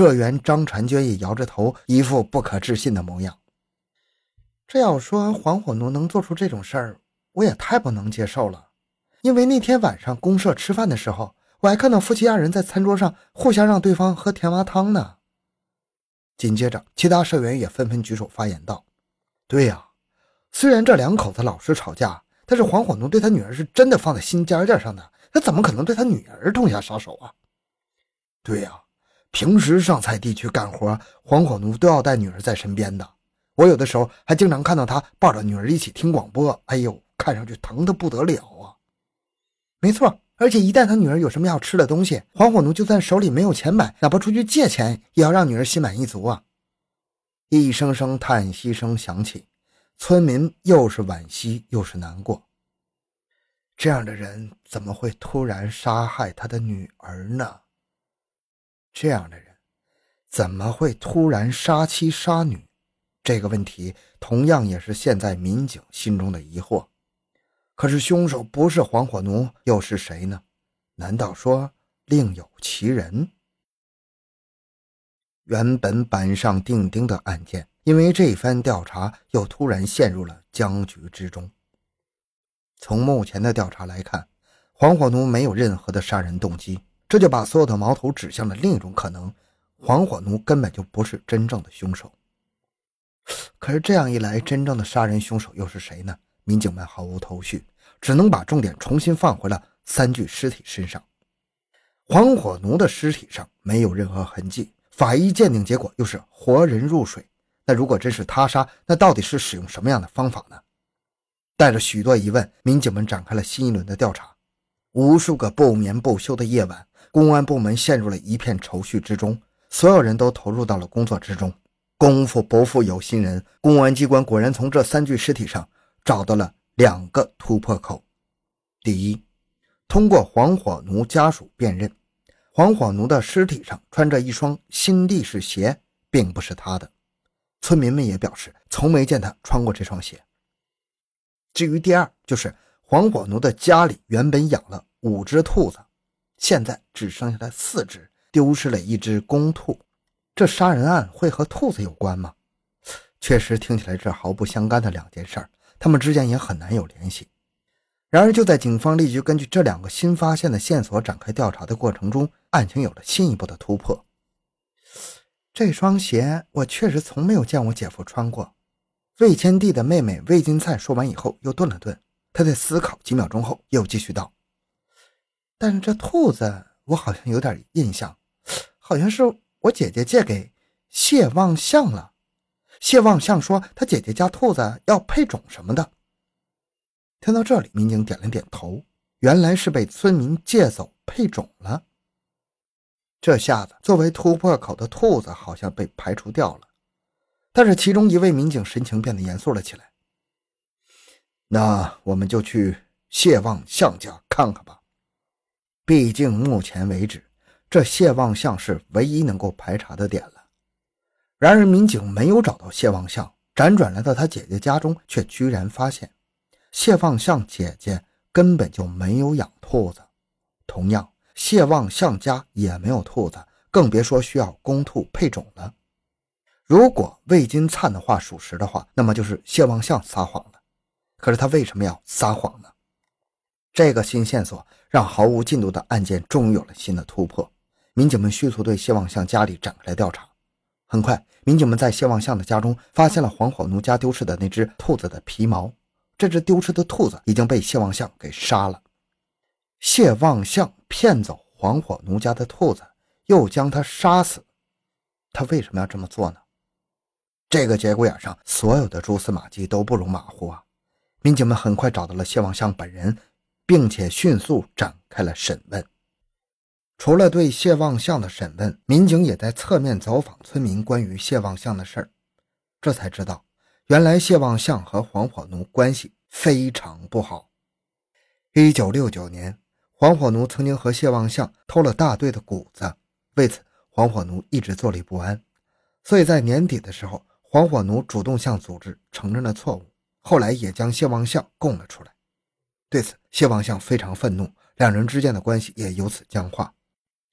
社员张婵娟也摇着头，一副不可置信的模样。这要说黄火奴能做出这种事儿，我也太不能接受了。因为那天晚上公社吃饭的时候，我还看到夫妻二人在餐桌上互相让对方喝甜蛙汤呢。紧接着，其他社员也纷纷举手发言道：“对呀，虽然这两口子老是吵架，但是黄火奴对他女儿是真的放在心尖尖上的，他怎么可能对他女儿痛下杀手啊？”“对呀，平时上菜地去干活，黄火奴都要带女儿在身边的。我有的时候还经常看到他抱着女儿一起听广播，哎呦，看上去疼得不得了啊！”“没错。”而且一旦他女儿有什么要吃的东西，黄火奴就算手里没有钱买，哪怕出去借钱，也要让女儿心满意足啊！一声声叹息声响起，村民又是惋惜又是难过。这样的人怎么会突然杀害他的女儿呢？这样的人怎么会突然杀妻杀女？这个问题同样也是现在民警心中的疑惑。可是凶手不是黄火奴，又是谁呢？难道说另有其人？原本板上钉钉的案件，因为这番调查，又突然陷入了僵局之中。从目前的调查来看，黄火奴没有任何的杀人动机，这就把所有的矛头指向了另一种可能：黄火奴根本就不是真正的凶手。可是这样一来，真正的杀人凶手又是谁呢？民警们毫无头绪，只能把重点重新放回了三具尸体身上。黄火奴的尸体上没有任何痕迹，法医鉴定结果又是活人入水。那如果真是他杀，那到底是使用什么样的方法呢？带着许多疑问，民警们展开了新一轮的调查。无数个不眠不休的夜晚，公安部门陷入了一片愁绪之中，所有人都投入到了工作之中。功夫不负有心人，公安机关果然从这三具尸体上。找到了两个突破口。第一，通过黄火奴家属辨认，黄火奴的尸体上穿着一双新力士鞋，并不是他的。村民们也表示，从没见他穿过这双鞋。至于第二，就是黄火奴的家里原本养了五只兔子，现在只剩下了四只，丢失了一只公兔。这杀人案会和兔子有关吗？确实听起来这毫不相干的两件事儿。他们之间也很难有联系。然而，就在警方立即根据这两个新发现的线索展开调查的过程中，案情有了进一步的突破。这双鞋我确实从没有见我姐夫穿过。魏千帝的妹妹魏金灿说完以后，又顿了顿，她在思考几秒钟后，又继续道：“但是这兔子，我好像有点印象，好像是我姐姐借给谢望相了。”谢望相说：“他姐姐家兔子要配种什么的。”听到这里，民警点了点头，原来是被村民借走配种了。这下子，作为突破口的兔子好像被排除掉了。但是，其中一位民警神情变得严肃了起来：“那我们就去谢望相家看看吧。毕竟，目前为止，这谢望相是唯一能够排查的点了。”然而，民警没有找到谢望相，辗转来到他姐姐家中，却居然发现谢望相姐姐根本就没有养兔子。同样，谢望相家也没有兔子，更别说需要公兔配种了。如果魏金灿的话属实的话，那么就是谢望相撒谎了。可是他为什么要撒谎呢？这个新线索让毫无进度的案件终于有了新的突破。民警们迅速对谢望相家里展开了调查。很快，民警们在谢望相的家中发现了黄火奴家丢失的那只兔子的皮毛。这只丢失的兔子已经被谢望相给杀了。谢望相骗走黄火奴家的兔子，又将他杀死，他为什么要这么做呢？这个节骨眼上，所有的蛛丝马迹都不容马虎啊！民警们很快找到了谢望相本人，并且迅速展开了审问。除了对谢望相的审问，民警也在侧面走访村民关于谢望相的事儿，这才知道，原来谢望相和黄火奴关系非常不好。一九六九年，黄火奴曾经和谢望相偷了大队的谷子，为此黄火奴一直坐立不安，所以在年底的时候，黄火奴主动向组织承认了错误，后来也将谢望相供了出来。对此，谢望相非常愤怒，两人之间的关系也由此僵化。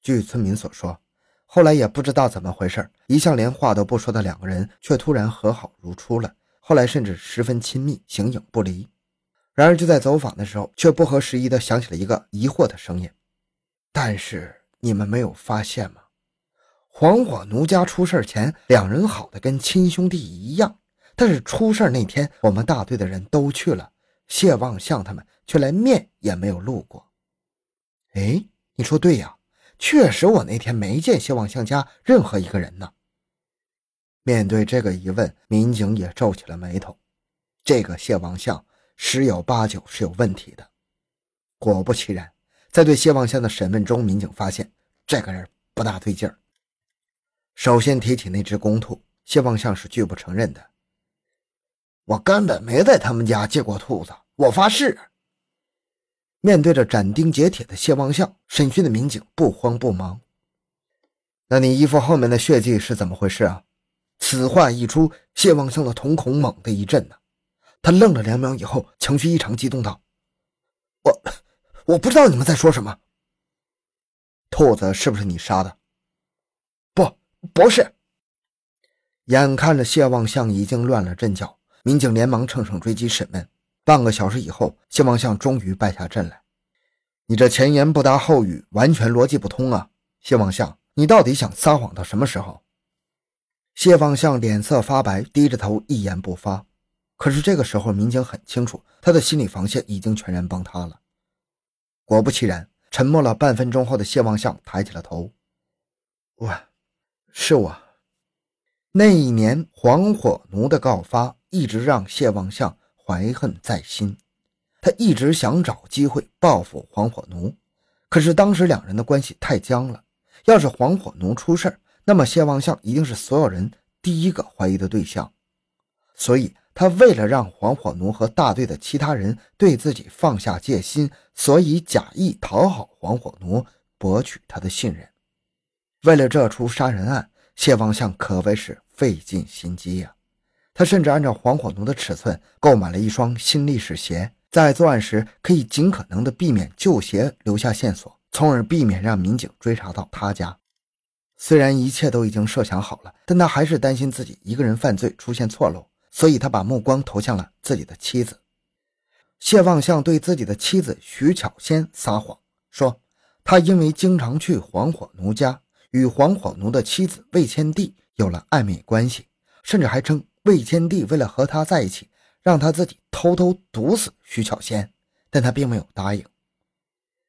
据村民所说，后来也不知道怎么回事，一向连话都不说的两个人却突然和好如初了。后来甚至十分亲密，形影不离。然而就在走访的时候，却不合时宜的响起了一个疑惑的声音：“但是你们没有发现吗？黄火奴家出事前，两人好的跟亲兄弟一样。但是出事那天，我们大队的人都去了，谢望相他们却连面也没有露过。哎，你说对呀。”确实，我那天没见谢望相家任何一个人呢。面对这个疑问，民警也皱起了眉头。这个谢望相十有八九是有问题的。果不其然，在对谢望相的审问中，民警发现这个人不大对劲儿。首先提起那只公兔，谢望相是拒不承认的。我根本没在他们家见过兔子，我发誓。面对着斩钉截铁的谢望相，审讯的民警不慌不忙。那你衣服后面的血迹是怎么回事啊？此话一出，谢望相的瞳孔猛地一震呢。他愣了两秒以后，情绪异常激动道：“我我不知道你们在说什么。兔子是不是你杀的？不，不是。”眼看着谢望相已经乱了阵脚，民警连忙乘胜追击审问。半个小时以后，谢望相终于败下阵来。你这前言不搭后语，完全逻辑不通啊！谢望相，你到底想撒谎到什么时候？谢望相脸色发白，低着头，一言不发。可是这个时候，民警很清楚，他的心理防线已经全然崩塌了。果不其然，沉默了半分钟后的谢望相抬起了头：“我，是我。那一年黄火奴的告发，一直让谢望相。”怀恨在心，他一直想找机会报复黄火奴，可是当时两人的关系太僵了。要是黄火奴出事那么谢望相一定是所有人第一个怀疑的对象。所以，他为了让黄火奴和大队的其他人对自己放下戒心，所以假意讨好黄火奴，博取他的信任。为了这出杀人案，谢望相可谓是费尽心机呀。他甚至按照黄火奴的尺寸购买了一双新历史鞋，在作案时可以尽可能的避免旧鞋留下线索，从而避免让民警追查到他家。虽然一切都已经设想好了，但他还是担心自己一个人犯罪出现错漏，所以他把目光投向了自己的妻子谢望相。对自己的妻子徐巧仙撒谎说，他因为经常去黄火奴家，与黄火奴的妻子魏千娣有了暧昧关系，甚至还称。魏天帝为了和他在一起，让他自己偷偷毒死徐巧仙，但他并没有答应。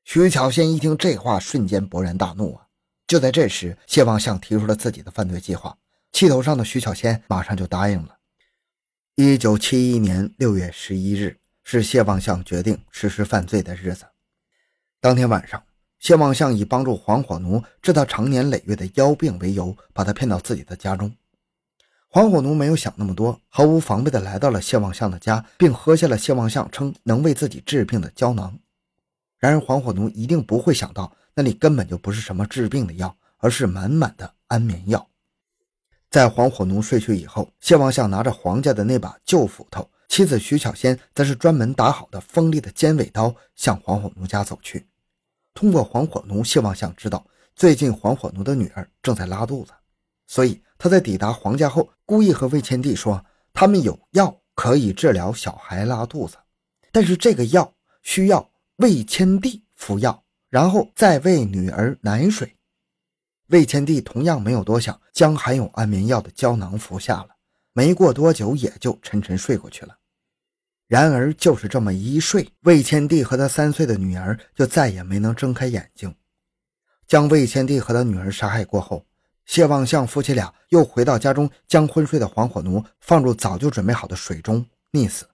徐巧仙一听这话，瞬间勃然大怒啊！就在这时，谢望相提出了自己的犯罪计划，气头上的徐巧仙马上就答应了。一九七一年六月十一日是谢望相决定实施犯罪的日子。当天晚上，谢望相以帮助黄火奴治他常年累月的腰病为由，把他骗到自己的家中。黄火奴没有想那么多，毫无防备地来到了谢望相的家，并喝下了谢望相称能为自己治病的胶囊。然而，黄火奴一定不会想到，那里根本就不是什么治病的药，而是满满的安眠药。在黄火奴睡去以后，谢望相拿着黄家的那把旧斧头，妻子徐巧仙则是专门打好的锋利的尖尾刀，向黄火奴家走去。通过黄火奴，谢望相知道最近黄火奴的女儿正在拉肚子。所以他在抵达皇家后，故意和魏千帝说，他们有药可以治疗小孩拉肚子，但是这个药需要魏千帝服药，然后再喂女儿奶水。魏千帝同样没有多想，将含有安眠药的胶囊服下了，没过多久也就沉沉睡过去了。然而就是这么一睡，魏千帝和他三岁的女儿就再也没能睁开眼睛。将魏千帝和他女儿杀害过后。谢望相夫妻俩又回到家中，将昏睡的黄火奴放入早就准备好的水中溺死。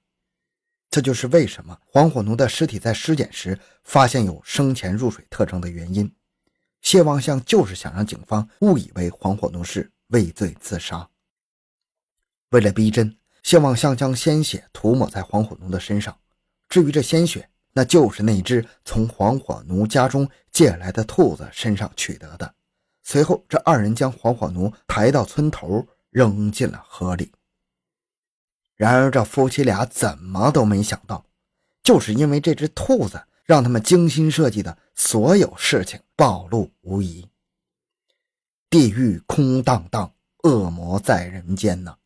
这就是为什么黄火奴的尸体在尸检时发现有生前入水特征的原因。谢望相就是想让警方误以为黄火奴是畏罪自杀。为了逼真，谢望相将鲜血涂抹在黄火奴的身上。至于这鲜血，那就是那只从黄火奴家中借来的兔子身上取得的。随后，这二人将黄火奴抬到村头，扔进了河里。然而，这夫妻俩怎么都没想到，就是因为这只兔子，让他们精心设计的所有事情暴露无遗。地狱空荡荡，恶魔在人间呢。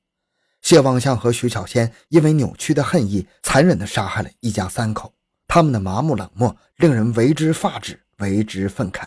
谢望相和徐巧仙因为扭曲的恨意，残忍地杀害了一家三口。他们的麻木冷漠，令人为之发指，为之愤慨。